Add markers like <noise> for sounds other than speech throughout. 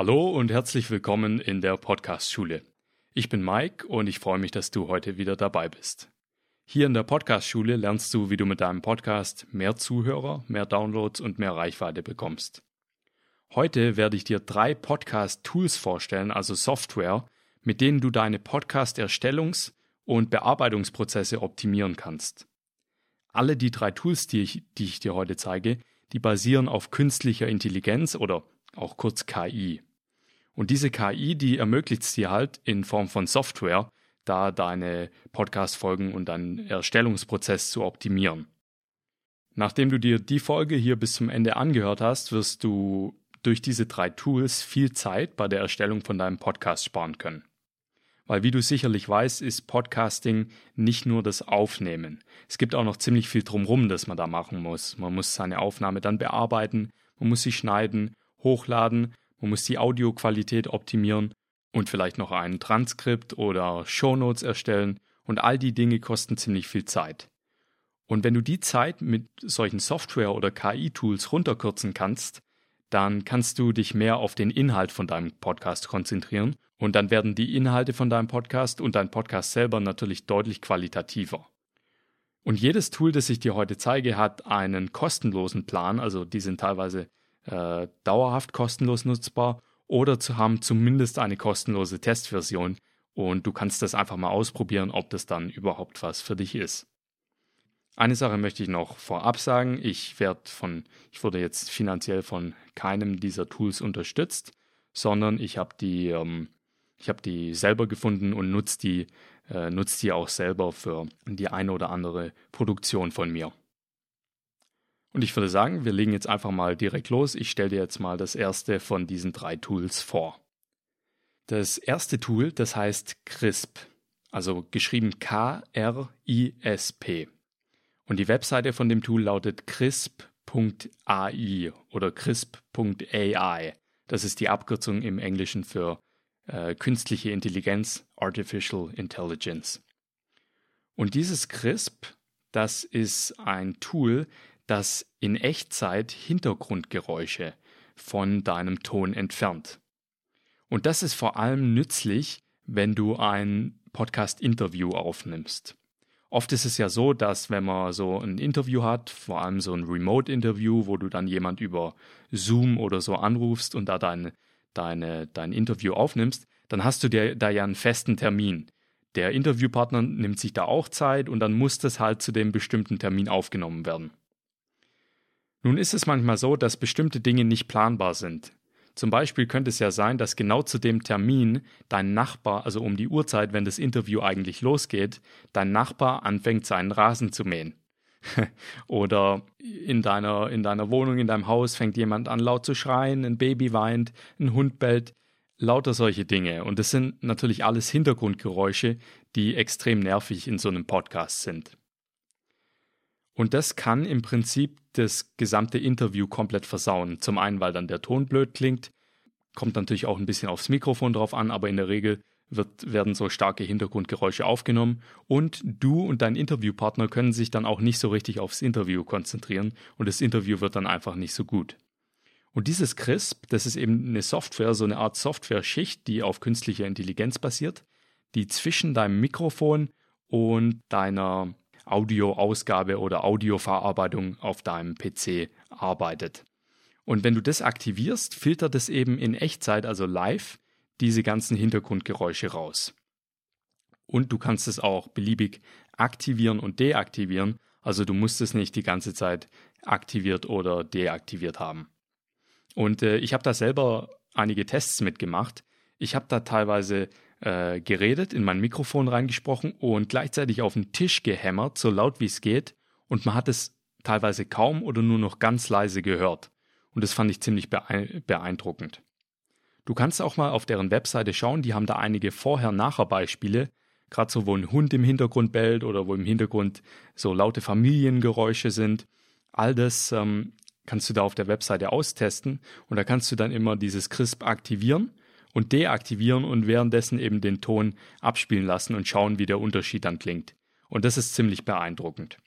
Hallo und herzlich willkommen in der Podcast-Schule. Ich bin Mike und ich freue mich, dass du heute wieder dabei bist. Hier in der Podcast-Schule lernst du, wie du mit deinem Podcast mehr Zuhörer, mehr Downloads und mehr Reichweite bekommst. Heute werde ich dir drei Podcast-Tools vorstellen, also Software, mit denen du deine Podcast-Erstellungs- und Bearbeitungsprozesse optimieren kannst. Alle die drei Tools, die ich, die ich dir heute zeige, die basieren auf künstlicher Intelligenz oder auch kurz KI. Und diese KI, die ermöglicht es dir halt in Form von Software, da deine Podcast-Folgen und deinen Erstellungsprozess zu optimieren. Nachdem du dir die Folge hier bis zum Ende angehört hast, wirst du durch diese drei Tools viel Zeit bei der Erstellung von deinem Podcast sparen können. Weil wie du sicherlich weißt, ist Podcasting nicht nur das Aufnehmen. Es gibt auch noch ziemlich viel drumherum, das man da machen muss. Man muss seine Aufnahme dann bearbeiten, man muss sie schneiden hochladen, man muss die Audioqualität optimieren und vielleicht noch ein Transkript oder Shownotes erstellen und all die Dinge kosten ziemlich viel Zeit. Und wenn du die Zeit mit solchen Software- oder KI-Tools runterkürzen kannst, dann kannst du dich mehr auf den Inhalt von deinem Podcast konzentrieren und dann werden die Inhalte von deinem Podcast und dein Podcast selber natürlich deutlich qualitativer. Und jedes Tool, das ich dir heute zeige, hat einen kostenlosen Plan, also die sind teilweise äh, dauerhaft kostenlos nutzbar oder zu haben zumindest eine kostenlose Testversion und du kannst das einfach mal ausprobieren, ob das dann überhaupt was für dich ist. Eine Sache möchte ich noch vorab sagen. Ich werde von, ich wurde jetzt finanziell von keinem dieser Tools unterstützt, sondern ich habe die, ähm, ich habe die selber gefunden und nutze die, äh, nutze die auch selber für die eine oder andere Produktion von mir. Und ich würde sagen, wir legen jetzt einfach mal direkt los. Ich stelle dir jetzt mal das erste von diesen drei Tools vor. Das erste Tool, das heißt CRISP, also geschrieben K-R-I-S-P. Und die Webseite von dem Tool lautet crisp.ai oder crisp.ai. Das ist die Abkürzung im Englischen für äh, künstliche Intelligenz, Artificial Intelligence. Und dieses CRISP, das ist ein Tool, das in Echtzeit Hintergrundgeräusche von deinem Ton entfernt. Und das ist vor allem nützlich, wenn du ein Podcast-Interview aufnimmst. Oft ist es ja so, dass wenn man so ein Interview hat, vor allem so ein Remote-Interview, wo du dann jemand über Zoom oder so anrufst und da dein, deine, dein Interview aufnimmst, dann hast du dir da ja einen festen Termin. Der Interviewpartner nimmt sich da auch Zeit und dann muss das halt zu dem bestimmten Termin aufgenommen werden. Nun ist es manchmal so, dass bestimmte Dinge nicht planbar sind. Zum Beispiel könnte es ja sein, dass genau zu dem Termin dein Nachbar, also um die Uhrzeit, wenn das Interview eigentlich losgeht, dein Nachbar anfängt, seinen Rasen zu mähen. <laughs> Oder in deiner, in deiner Wohnung, in deinem Haus fängt jemand an laut zu schreien, ein Baby weint, ein Hund bellt, lauter solche Dinge. Und das sind natürlich alles Hintergrundgeräusche, die extrem nervig in so einem Podcast sind. Und das kann im Prinzip das gesamte Interview komplett versauen. Zum einen, weil dann der Ton blöd klingt, kommt natürlich auch ein bisschen aufs Mikrofon drauf an, aber in der Regel wird, werden so starke Hintergrundgeräusche aufgenommen und du und dein Interviewpartner können sich dann auch nicht so richtig aufs Interview konzentrieren und das Interview wird dann einfach nicht so gut. Und dieses CRISP, das ist eben eine Software, so eine Art Software-Schicht, die auf künstlicher Intelligenz basiert, die zwischen deinem Mikrofon und deiner Audioausgabe oder Audioverarbeitung auf deinem PC arbeitet. Und wenn du das aktivierst, filtert es eben in Echtzeit, also live, diese ganzen Hintergrundgeräusche raus. Und du kannst es auch beliebig aktivieren und deaktivieren, also du musst es nicht die ganze Zeit aktiviert oder deaktiviert haben. Und äh, ich habe da selber einige Tests mitgemacht. Ich habe da teilweise äh, geredet, in mein Mikrofon reingesprochen und gleichzeitig auf den Tisch gehämmert, so laut wie es geht. Und man hat es teilweise kaum oder nur noch ganz leise gehört. Und das fand ich ziemlich beeindruckend. Du kannst auch mal auf deren Webseite schauen, die haben da einige Vorher-Nachher-Beispiele, gerade so, wo ein Hund im Hintergrund bellt oder wo im Hintergrund so laute Familiengeräusche sind. All das ähm, kannst du da auf der Webseite austesten und da kannst du dann immer dieses CRISP aktivieren und deaktivieren und währenddessen eben den Ton abspielen lassen und schauen, wie der Unterschied dann klingt. Und das ist ziemlich beeindruckend.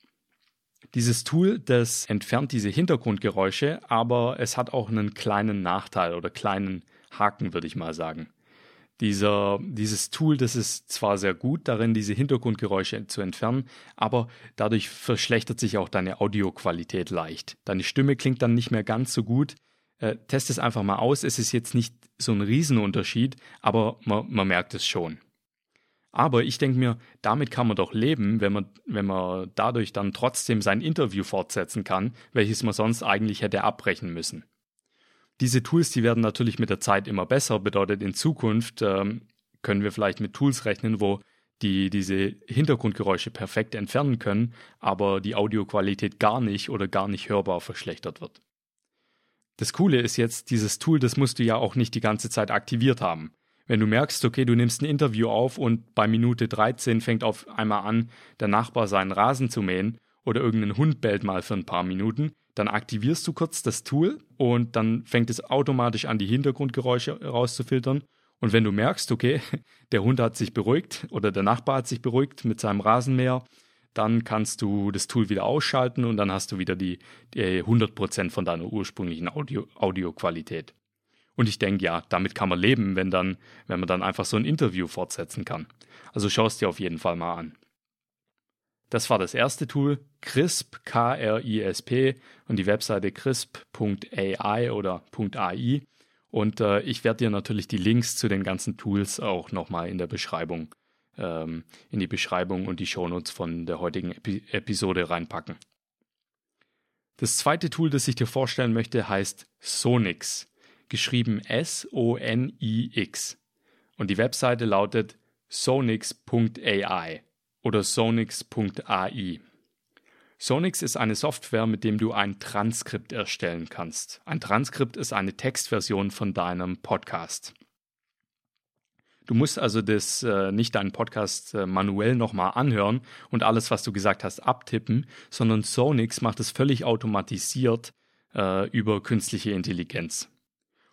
Dieses Tool, das entfernt diese Hintergrundgeräusche, aber es hat auch einen kleinen Nachteil oder kleinen Haken, würde ich mal sagen. Dieser, dieses Tool, das ist zwar sehr gut darin, diese Hintergrundgeräusche zu entfernen, aber dadurch verschlechtert sich auch deine Audioqualität leicht. Deine Stimme klingt dann nicht mehr ganz so gut. Äh, test es einfach mal aus. Es ist jetzt nicht so ein Riesenunterschied, aber man, man merkt es schon. Aber ich denke mir, damit kann man doch leben, wenn man, wenn man dadurch dann trotzdem sein Interview fortsetzen kann, welches man sonst eigentlich hätte abbrechen müssen. Diese Tools, die werden natürlich mit der Zeit immer besser, bedeutet in Zukunft ähm, können wir vielleicht mit Tools rechnen, wo die diese Hintergrundgeräusche perfekt entfernen können, aber die Audioqualität gar nicht oder gar nicht hörbar verschlechtert wird. Das Coole ist jetzt, dieses Tool, das musst du ja auch nicht die ganze Zeit aktiviert haben. Wenn du merkst, okay, du nimmst ein Interview auf und bei Minute 13 fängt auf einmal an, der Nachbar seinen Rasen zu mähen oder irgendein Hund bellt mal für ein paar Minuten, dann aktivierst du kurz das Tool und dann fängt es automatisch an, die Hintergrundgeräusche rauszufiltern. Und wenn du merkst, okay, <laughs> der Hund hat sich beruhigt oder der Nachbar hat sich beruhigt mit seinem Rasenmäher, dann kannst du das Tool wieder ausschalten und dann hast du wieder die, die 100% von deiner ursprünglichen Audio, Audioqualität. Und ich denke, ja, damit kann man leben, wenn dann, wenn man dann einfach so ein Interview fortsetzen kann. Also schau es dir auf jeden Fall mal an. Das war das erste Tool, CRISP, K-R-I-S-P und die Webseite crisp.ai oder .ai. Und äh, ich werde dir natürlich die Links zu den ganzen Tools auch nochmal in der Beschreibung, ähm, in die Beschreibung und die Shownotes von der heutigen Epi Episode reinpacken. Das zweite Tool, das ich dir vorstellen möchte, heißt Sonix geschrieben S-O-N-I-X. Und die Webseite lautet sonix.ai oder sonix.ai. Sonix ist eine Software, mit dem du ein Transkript erstellen kannst. Ein Transkript ist eine Textversion von deinem Podcast. Du musst also das äh, nicht deinen Podcast äh, manuell nochmal anhören und alles, was du gesagt hast, abtippen, sondern Sonix macht es völlig automatisiert äh, über künstliche Intelligenz.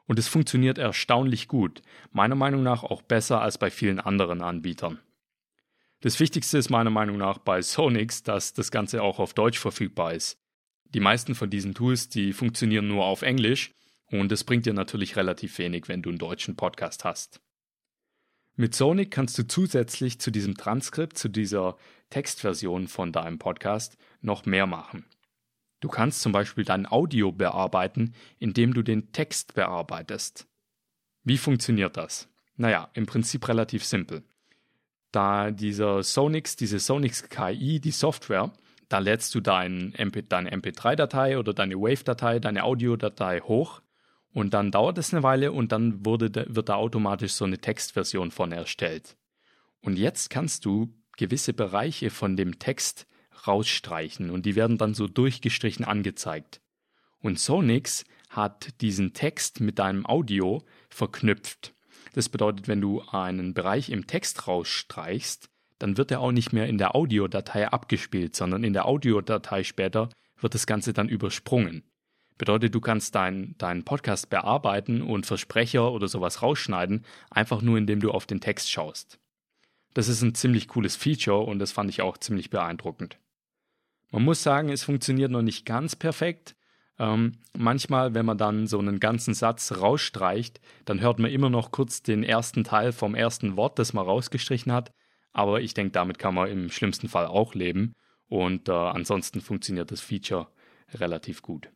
Und es funktioniert erstaunlich gut, meiner Meinung nach auch besser als bei vielen anderen Anbietern. Das Wichtigste ist meiner Meinung nach bei Sonix, dass das Ganze auch auf Deutsch verfügbar ist. Die meisten von diesen Tools, die funktionieren nur auf Englisch und es bringt dir natürlich relativ wenig, wenn du einen deutschen Podcast hast. Mit Sonic kannst du zusätzlich zu diesem Transkript, zu dieser Textversion von deinem Podcast noch mehr machen. Du kannst zum Beispiel dein Audio bearbeiten, indem du den Text bearbeitest. Wie funktioniert das? Naja, im Prinzip relativ simpel. Da dieser Sonix, diese Sonix KI, die Software, da lädst du dein MP, deine MP3-Datei oder deine Wave-Datei, deine Audiodatei hoch und dann dauert es eine Weile und dann wurde, wird da automatisch so eine Textversion von erstellt. Und jetzt kannst du gewisse Bereiche von dem Text rausstreichen und die werden dann so durchgestrichen angezeigt. Und Sonix hat diesen Text mit deinem Audio verknüpft. Das bedeutet, wenn du einen Bereich im Text rausstreichst, dann wird er auch nicht mehr in der Audiodatei abgespielt, sondern in der Audiodatei später wird das Ganze dann übersprungen. Bedeutet, du kannst deinen dein Podcast bearbeiten und Versprecher oder sowas rausschneiden, einfach nur indem du auf den Text schaust. Das ist ein ziemlich cooles Feature und das fand ich auch ziemlich beeindruckend. Man muss sagen, es funktioniert noch nicht ganz perfekt. Ähm, manchmal, wenn man dann so einen ganzen Satz rausstreicht, dann hört man immer noch kurz den ersten Teil vom ersten Wort, das man rausgestrichen hat. Aber ich denke, damit kann man im schlimmsten Fall auch leben. Und äh, ansonsten funktioniert das Feature relativ gut.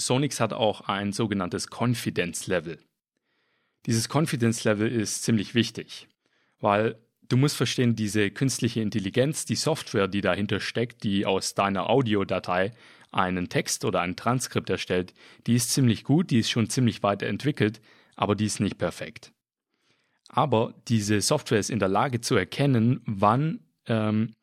Sonix hat auch ein sogenanntes Confidence Level. Dieses Confidence Level ist ziemlich wichtig, weil Du musst verstehen, diese künstliche Intelligenz, die Software, die dahinter steckt, die aus deiner Audiodatei einen Text oder ein Transkript erstellt, die ist ziemlich gut, die ist schon ziemlich weit entwickelt, aber die ist nicht perfekt. Aber diese Software ist in der Lage zu erkennen, wann, ähm,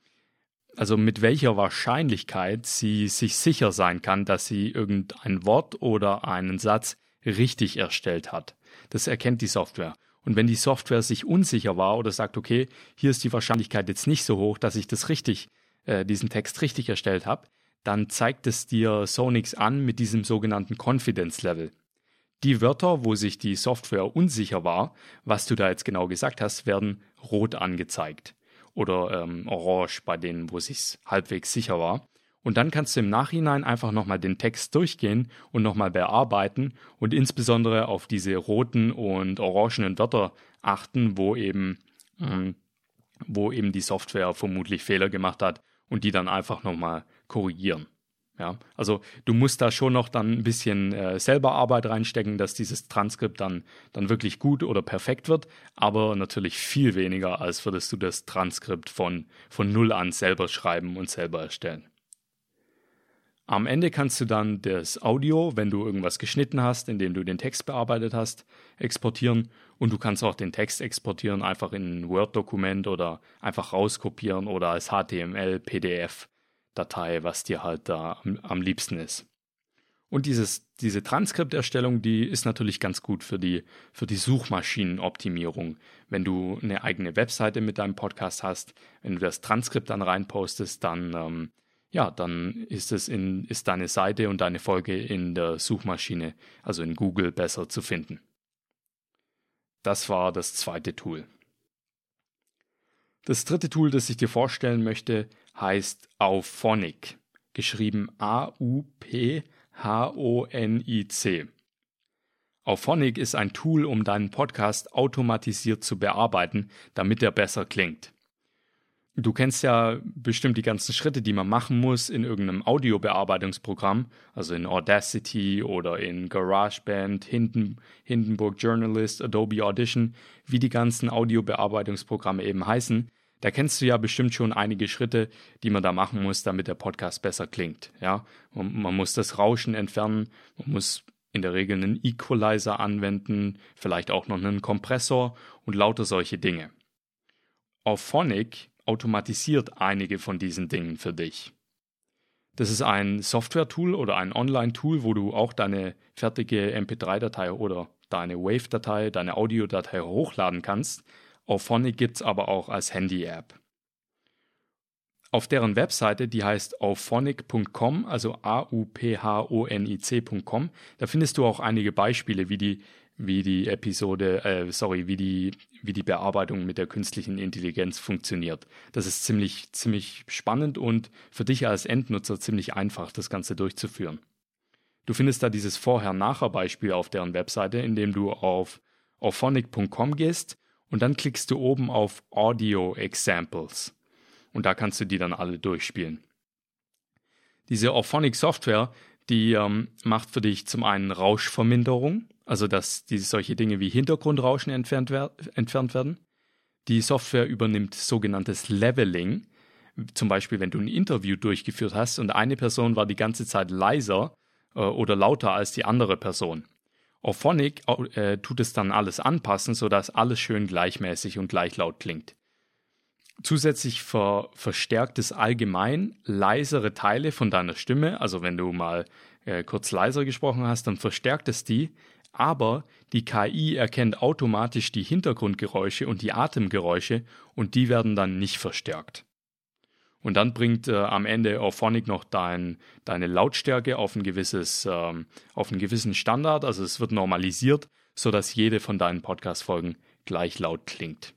also mit welcher Wahrscheinlichkeit sie sich sicher sein kann, dass sie irgendein Wort oder einen Satz richtig erstellt hat. Das erkennt die Software. Und wenn die Software sich unsicher war oder sagt, okay, hier ist die Wahrscheinlichkeit jetzt nicht so hoch, dass ich das richtig, äh, diesen Text richtig erstellt habe, dann zeigt es dir Sonix an mit diesem sogenannten Confidence Level. Die Wörter, wo sich die Software unsicher war, was du da jetzt genau gesagt hast, werden rot angezeigt oder ähm, orange bei denen, wo sich halbwegs sicher war. Und dann kannst du im Nachhinein einfach nochmal den Text durchgehen und nochmal bearbeiten und insbesondere auf diese roten und orangenen Wörter achten, wo eben, ähm, wo eben die Software vermutlich Fehler gemacht hat und die dann einfach nochmal korrigieren. Ja, also du musst da schon noch dann ein bisschen äh, selber Arbeit reinstecken, dass dieses Transkript dann, dann wirklich gut oder perfekt wird, aber natürlich viel weniger, als würdest du das Transkript von, von Null an selber schreiben und selber erstellen. Am Ende kannst du dann das Audio, wenn du irgendwas geschnitten hast, indem du den Text bearbeitet hast, exportieren und du kannst auch den Text exportieren, einfach in ein Word-Dokument oder einfach rauskopieren oder als HTML, PDF Datei, was dir halt da am, am liebsten ist. Und dieses, diese Transkripterstellung, die ist natürlich ganz gut für die, für die Suchmaschinenoptimierung. Wenn du eine eigene Webseite mit deinem Podcast hast, wenn du das Transkript dann reinpostest, dann, ähm, ja, dann ist es in, ist deine Seite und deine Folge in der Suchmaschine, also in Google, besser zu finden. Das war das zweite Tool. Das dritte Tool, das ich dir vorstellen möchte, heißt Auphonic, geschrieben A-U-P-H-O-N-I-C. Auphonic ist ein Tool, um deinen Podcast automatisiert zu bearbeiten, damit er besser klingt. Du kennst ja bestimmt die ganzen Schritte, die man machen muss in irgendeinem Audiobearbeitungsprogramm, also in Audacity oder in GarageBand, Hinden, Hindenburg Journalist, Adobe Audition, wie die ganzen Audiobearbeitungsprogramme eben heißen. Da kennst du ja bestimmt schon einige Schritte, die man da machen muss, damit der Podcast besser klingt. Ja, und man muss das Rauschen entfernen, man muss in der Regel einen Equalizer anwenden, vielleicht auch noch einen Kompressor und lauter solche Dinge. Auphonic automatisiert einige von diesen Dingen für dich. Das ist ein Software-Tool oder ein Online-Tool, wo du auch deine fertige MP3-Datei oder deine Wave-Datei, deine Audiodatei hochladen kannst Auphonic gibt es aber auch als Handy-App. Auf deren Webseite, die heißt auphonic.com, also A-U-P-H-O-N-I-C.com, da findest du auch einige Beispiele, wie die, wie die Episode, äh, sorry, wie die, wie die Bearbeitung mit der künstlichen Intelligenz funktioniert. Das ist ziemlich, ziemlich spannend und für dich als Endnutzer ziemlich einfach, das Ganze durchzuführen. Du findest da dieses Vorher-Nachher-Beispiel auf deren Webseite, indem du auf auphonic.com gehst und dann klickst du oben auf Audio Examples und da kannst du die dann alle durchspielen. Diese Orphonic Software, die ähm, macht für dich zum einen Rauschverminderung, also dass die, solche Dinge wie Hintergrundrauschen entfernt, wer entfernt werden. Die Software übernimmt sogenanntes Leveling, zum Beispiel wenn du ein Interview durchgeführt hast und eine Person war die ganze Zeit leiser äh, oder lauter als die andere Person. Auphonic äh, tut es dann alles anpassen, sodass alles schön gleichmäßig und gleich laut klingt. Zusätzlich ver verstärkt es allgemein leisere Teile von deiner Stimme, also wenn du mal äh, kurz leiser gesprochen hast, dann verstärkt es die, aber die KI erkennt automatisch die Hintergrundgeräusche und die Atemgeräusche und die werden dann nicht verstärkt. Und dann bringt äh, am Ende Auphonic noch dein, deine Lautstärke auf ein gewisses, ähm, auf einen gewissen Standard. Also es wird normalisiert, sodass jede von deinen Podcast-Folgen gleich laut klingt.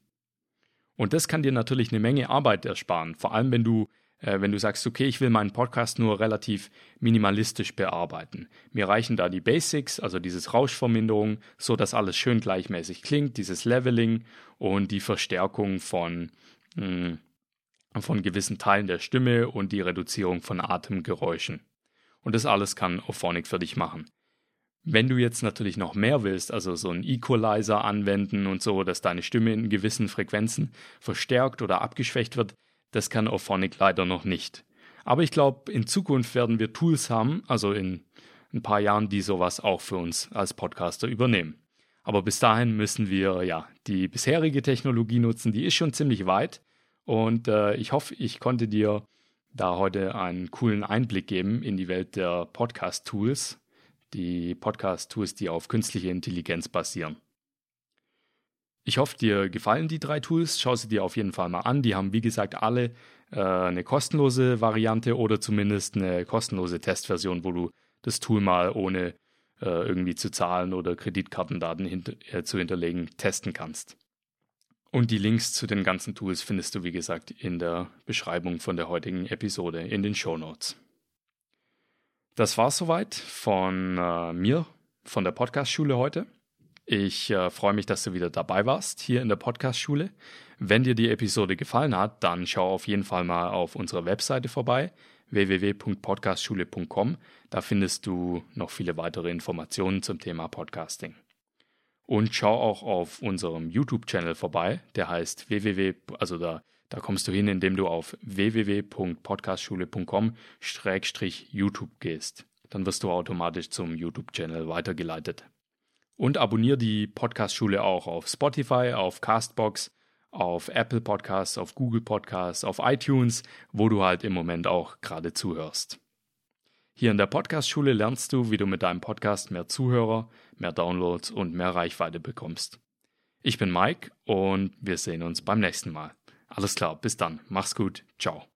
Und das kann dir natürlich eine Menge Arbeit ersparen. Vor allem, wenn du, äh, wenn du sagst, okay, ich will meinen Podcast nur relativ minimalistisch bearbeiten. Mir reichen da die Basics, also dieses Rauschverminderung, so dass alles schön gleichmäßig klingt, dieses Leveling und die Verstärkung von, mh, hm, von gewissen Teilen der Stimme und die Reduzierung von Atemgeräuschen. Und das alles kann Auphonic für dich machen. Wenn du jetzt natürlich noch mehr willst, also so einen Equalizer anwenden und so, dass deine Stimme in gewissen Frequenzen verstärkt oder abgeschwächt wird, das kann Auphonic leider noch nicht. Aber ich glaube, in Zukunft werden wir Tools haben, also in ein paar Jahren, die sowas auch für uns als Podcaster übernehmen. Aber bis dahin müssen wir ja die bisherige Technologie nutzen, die ist schon ziemlich weit, und äh, ich hoffe, ich konnte dir da heute einen coolen Einblick geben in die Welt der Podcast-Tools, die Podcast-Tools, die auf künstliche Intelligenz basieren. Ich hoffe, dir gefallen die drei Tools. Schau sie dir auf jeden Fall mal an. Die haben, wie gesagt, alle äh, eine kostenlose Variante oder zumindest eine kostenlose Testversion, wo du das Tool mal ohne äh, irgendwie zu zahlen oder Kreditkartendaten hinter, äh, zu hinterlegen testen kannst. Und die Links zu den ganzen Tools findest du, wie gesagt, in der Beschreibung von der heutigen Episode in den Show Notes. Das war soweit von äh, mir, von der Podcast-Schule heute. Ich äh, freue mich, dass du wieder dabei warst hier in der Podcast-Schule. Wenn dir die Episode gefallen hat, dann schau auf jeden Fall mal auf unserer Webseite vorbei www.podcastschule.com. Da findest du noch viele weitere Informationen zum Thema Podcasting. Und schau auch auf unserem YouTube-Channel vorbei, der heißt www, also da, da kommst du hin, indem du auf www.podcastschule.com-youtube gehst. Dann wirst du automatisch zum YouTube-Channel weitergeleitet. Und abonniere die Podcast-Schule auch auf Spotify, auf Castbox, auf Apple Podcasts, auf Google Podcasts, auf iTunes, wo du halt im Moment auch gerade zuhörst. Hier in der Podcast-Schule lernst du, wie du mit deinem Podcast mehr Zuhörer, mehr Downloads und mehr Reichweite bekommst. Ich bin Mike und wir sehen uns beim nächsten Mal. Alles klar, bis dann, mach's gut, ciao.